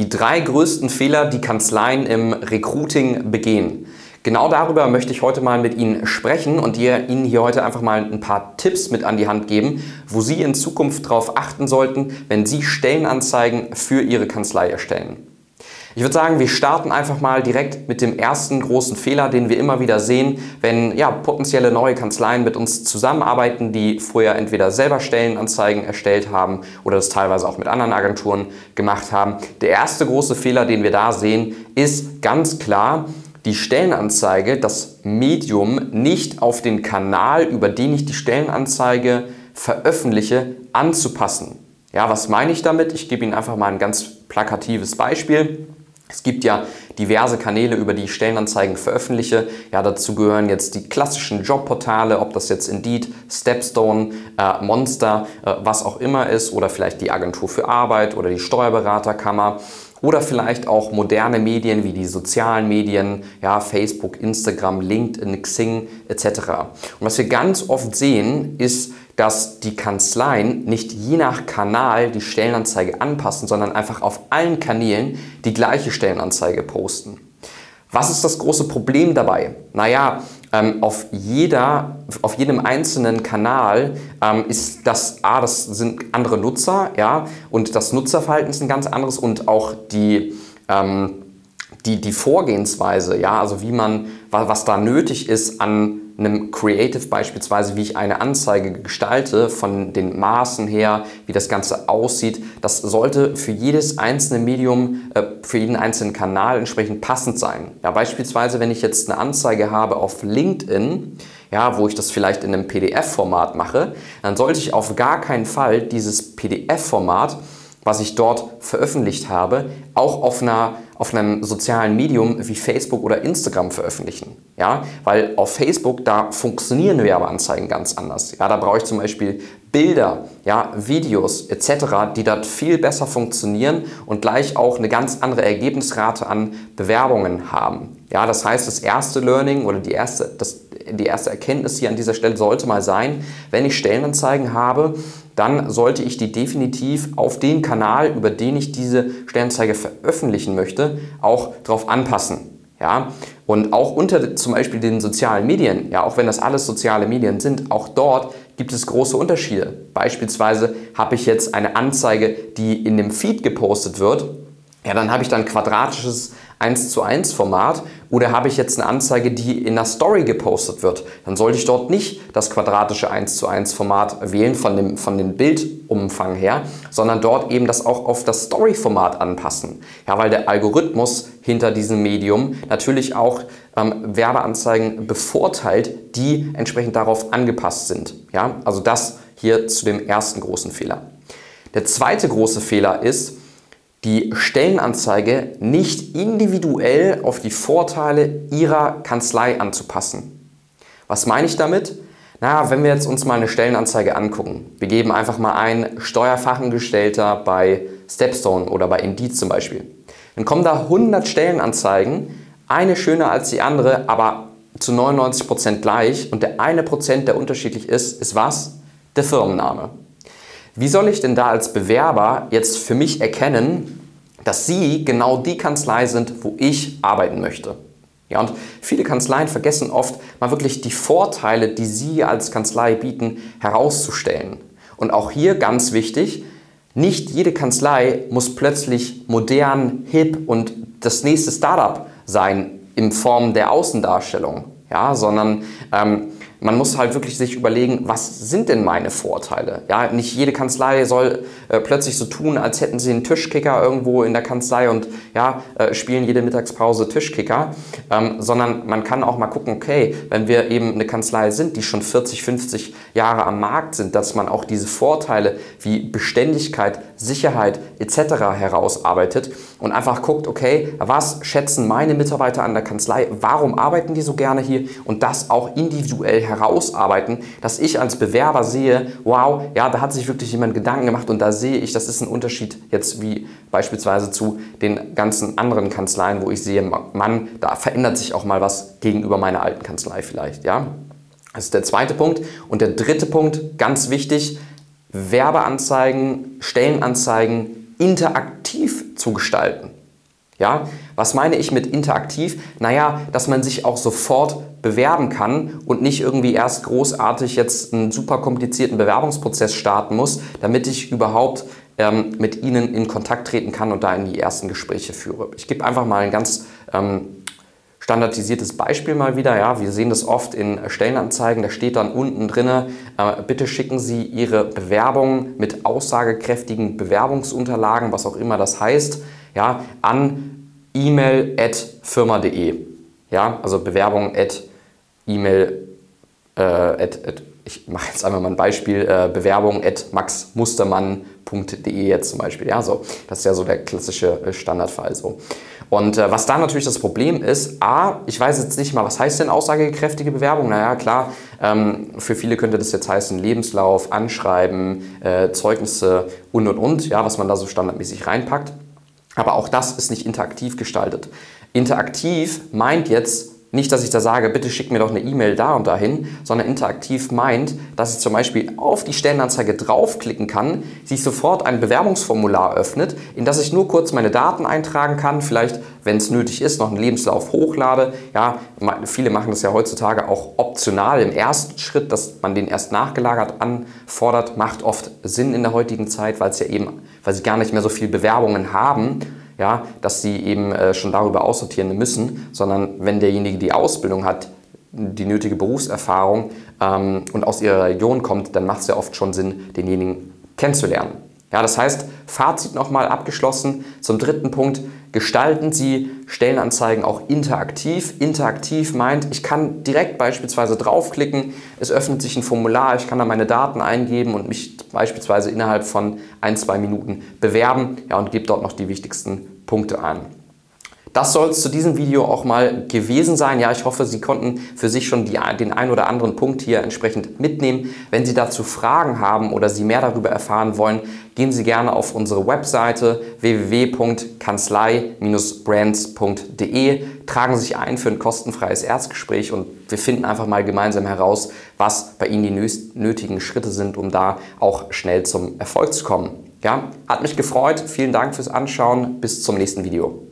Die drei größten Fehler, die Kanzleien im Recruiting begehen. Genau darüber möchte ich heute mal mit Ihnen sprechen und Ihnen hier heute einfach mal ein paar Tipps mit an die Hand geben, wo Sie in Zukunft darauf achten sollten, wenn Sie Stellenanzeigen für Ihre Kanzlei erstellen. Ich würde sagen, wir starten einfach mal direkt mit dem ersten großen Fehler, den wir immer wieder sehen, wenn ja, potenzielle neue Kanzleien mit uns zusammenarbeiten, die vorher entweder selber Stellenanzeigen erstellt haben oder das teilweise auch mit anderen Agenturen gemacht haben. Der erste große Fehler, den wir da sehen, ist ganz klar, die Stellenanzeige, das Medium nicht auf den Kanal, über den ich die Stellenanzeige veröffentliche, anzupassen. Ja, was meine ich damit? Ich gebe Ihnen einfach mal ein ganz plakatives Beispiel. Es gibt ja diverse Kanäle, über die ich Stellenanzeigen veröffentliche. Ja, dazu gehören jetzt die klassischen Jobportale, ob das jetzt Indeed, Stepstone, äh, Monster, äh, was auch immer ist, oder vielleicht die Agentur für Arbeit oder die Steuerberaterkammer oder vielleicht auch moderne Medien wie die sozialen Medien, ja, Facebook, Instagram, LinkedIn, Xing etc. Und was wir ganz oft sehen, ist, dass die Kanzleien nicht je nach Kanal die Stellenanzeige anpassen, sondern einfach auf allen Kanälen die gleiche Stellenanzeige posten. Was ist das große Problem dabei? Naja, ähm, auf, jeder, auf jedem einzelnen Kanal ähm, ist das, A, das sind andere Nutzer, ja, und das Nutzerverhalten ist ein ganz anderes und auch die, ähm, die, die Vorgehensweise, ja, also wie man, was da nötig ist an einem Creative beispielsweise, wie ich eine Anzeige gestalte, von den Maßen her, wie das Ganze aussieht, das sollte für jedes einzelne Medium, äh, für jeden einzelnen Kanal entsprechend passend sein. Ja, beispielsweise, wenn ich jetzt eine Anzeige habe auf LinkedIn, ja, wo ich das vielleicht in einem PDF-Format mache, dann sollte ich auf gar keinen Fall dieses PDF-Format was ich dort veröffentlicht habe, auch auf, einer, auf einem sozialen Medium wie Facebook oder Instagram veröffentlichen. Ja? Weil auf Facebook, da funktionieren Werbeanzeigen ganz anders. Ja? Da brauche ich zum Beispiel Bilder, ja, Videos etc., die dort viel besser funktionieren und gleich auch eine ganz andere Ergebnisrate an Bewerbungen haben. Ja, das heißt, das erste Learning oder die erste, das, die erste Erkenntnis hier an dieser Stelle sollte mal sein, wenn ich Stellenanzeigen habe, dann sollte ich die definitiv auf den Kanal, über den ich diese Stellenanzeige veröffentlichen möchte, auch darauf anpassen. Ja? Und auch unter zum Beispiel den sozialen Medien, ja, auch wenn das alles soziale Medien sind, auch dort gibt es große Unterschiede. Beispielsweise habe ich jetzt eine Anzeige, die in dem Feed gepostet wird, ja, dann habe ich dann quadratisches 1 zu 1 Format oder habe ich jetzt eine Anzeige, die in der Story gepostet wird, dann sollte ich dort nicht das quadratische 1 zu 1 Format wählen von dem, von dem Bildumfang her, sondern dort eben das auch auf das Story-Format anpassen. Ja, weil der Algorithmus hinter diesem Medium natürlich auch ähm, Werbeanzeigen bevorteilt, die entsprechend darauf angepasst sind. Ja, also das hier zu dem ersten großen Fehler. Der zweite große Fehler ist, die Stellenanzeige nicht individuell auf die Vorteile Ihrer Kanzlei anzupassen. Was meine ich damit? Na, wenn wir jetzt uns mal eine Stellenanzeige angucken, wir geben einfach mal ein Steuerfachangestellter bei Stepstone oder bei Indeed zum Beispiel, dann kommen da 100 Stellenanzeigen, eine schöner als die andere, aber zu 99% gleich und der eine Prozent, der unterschiedlich ist, ist was? Der Firmenname. Wie soll ich denn da als Bewerber jetzt für mich erkennen, dass Sie genau die Kanzlei sind, wo ich arbeiten möchte? Ja, und viele Kanzleien vergessen oft mal wirklich die Vorteile, die sie als Kanzlei bieten, herauszustellen. Und auch hier ganz wichtig, nicht jede Kanzlei muss plötzlich modern, hip und das nächste Startup sein in Form der Außendarstellung, ja, sondern ähm, man muss halt wirklich sich überlegen, was sind denn meine Vorteile? Ja, nicht jede Kanzlei soll äh, plötzlich so tun, als hätten sie einen Tischkicker irgendwo in der Kanzlei und ja, äh, spielen jede Mittagspause Tischkicker, ähm, sondern man kann auch mal gucken, okay, wenn wir eben eine Kanzlei sind, die schon 40, 50 Jahre am Markt sind, dass man auch diese Vorteile wie Beständigkeit, Sicherheit etc. herausarbeitet und einfach guckt, okay, was schätzen meine Mitarbeiter an der Kanzlei, warum arbeiten die so gerne hier und das auch individuell herausarbeiten, dass ich als Bewerber sehe, wow, ja, da hat sich wirklich jemand Gedanken gemacht und da sehe ich, das ist ein Unterschied jetzt wie beispielsweise zu den ganzen anderen Kanzleien, wo ich sehe, Mann, da verändert sich auch mal was gegenüber meiner alten Kanzlei vielleicht, ja. Das ist der zweite Punkt. Und der dritte Punkt, ganz wichtig, Werbeanzeigen, Stellenanzeigen interaktiv zu gestalten. Ja, was meine ich mit interaktiv? Naja, dass man sich auch sofort bewerben kann und nicht irgendwie erst großartig jetzt einen super komplizierten Bewerbungsprozess starten muss, damit ich überhaupt ähm, mit Ihnen in Kontakt treten kann und da in die ersten Gespräche führe. Ich gebe einfach mal ein ganz ähm, standardisiertes Beispiel mal wieder. Ja, wir sehen das oft in Stellenanzeigen. Da steht dann unten drin, äh, bitte schicken Sie Ihre Bewerbung mit aussagekräftigen Bewerbungsunterlagen, was auch immer das heißt, ja, an e-mail@firma.de. Ja, also Bewerbung at e-mail äh, at, at, ich mache jetzt einmal mal ein Beispiel, äh, Bewerbung at maxmustermann.de jetzt zum Beispiel. Ja, so, das ist ja so der klassische äh, Standardfall. So. Und äh, was da natürlich das Problem ist, A, ich weiß jetzt nicht mal, was heißt denn aussagekräftige Bewerbung? Naja, klar, ähm, für viele könnte das jetzt heißen Lebenslauf, Anschreiben, äh, Zeugnisse und und und, ja, was man da so standardmäßig reinpackt. Aber auch das ist nicht interaktiv gestaltet. Interaktiv meint jetzt nicht, dass ich da sage, bitte schick mir doch eine E-Mail da und dahin, sondern interaktiv meint, dass ich zum Beispiel auf die Stellenanzeige draufklicken kann, sich sofort ein Bewerbungsformular öffnet, in das ich nur kurz meine Daten eintragen kann, vielleicht, wenn es nötig ist, noch einen Lebenslauf hochlade. Ja, viele machen das ja heutzutage auch optional im ersten Schritt, dass man den erst nachgelagert anfordert, macht oft Sinn in der heutigen Zeit, weil es ja eben, weil sie gar nicht mehr so viele Bewerbungen haben ja, dass sie eben äh, schon darüber aussortieren müssen, sondern wenn derjenige die Ausbildung hat, die nötige Berufserfahrung ähm, und aus ihrer Region kommt, dann macht es ja oft schon Sinn, denjenigen kennenzulernen. Ja, das heißt, Fazit nochmal abgeschlossen. Zum dritten Punkt, gestalten Sie Stellenanzeigen auch interaktiv. Interaktiv meint, ich kann direkt beispielsweise draufklicken, es öffnet sich ein Formular, ich kann da meine Daten eingeben und mich beispielsweise innerhalb von ein, zwei Minuten bewerben ja, und gebe dort noch die wichtigsten Punkte an. Das soll es zu diesem Video auch mal gewesen sein. Ja, ich hoffe, Sie konnten für sich schon die, den ein oder anderen Punkt hier entsprechend mitnehmen. Wenn Sie dazu Fragen haben oder Sie mehr darüber erfahren wollen, gehen Sie gerne auf unsere Webseite www.kanzlei-brands.de, tragen Sie sich ein für ein kostenfreies Erstgespräch und wir finden einfach mal gemeinsam heraus, was bei Ihnen die nötigen Schritte sind, um da auch schnell zum Erfolg zu kommen. Ja, hat mich gefreut. Vielen Dank fürs Anschauen. Bis zum nächsten Video.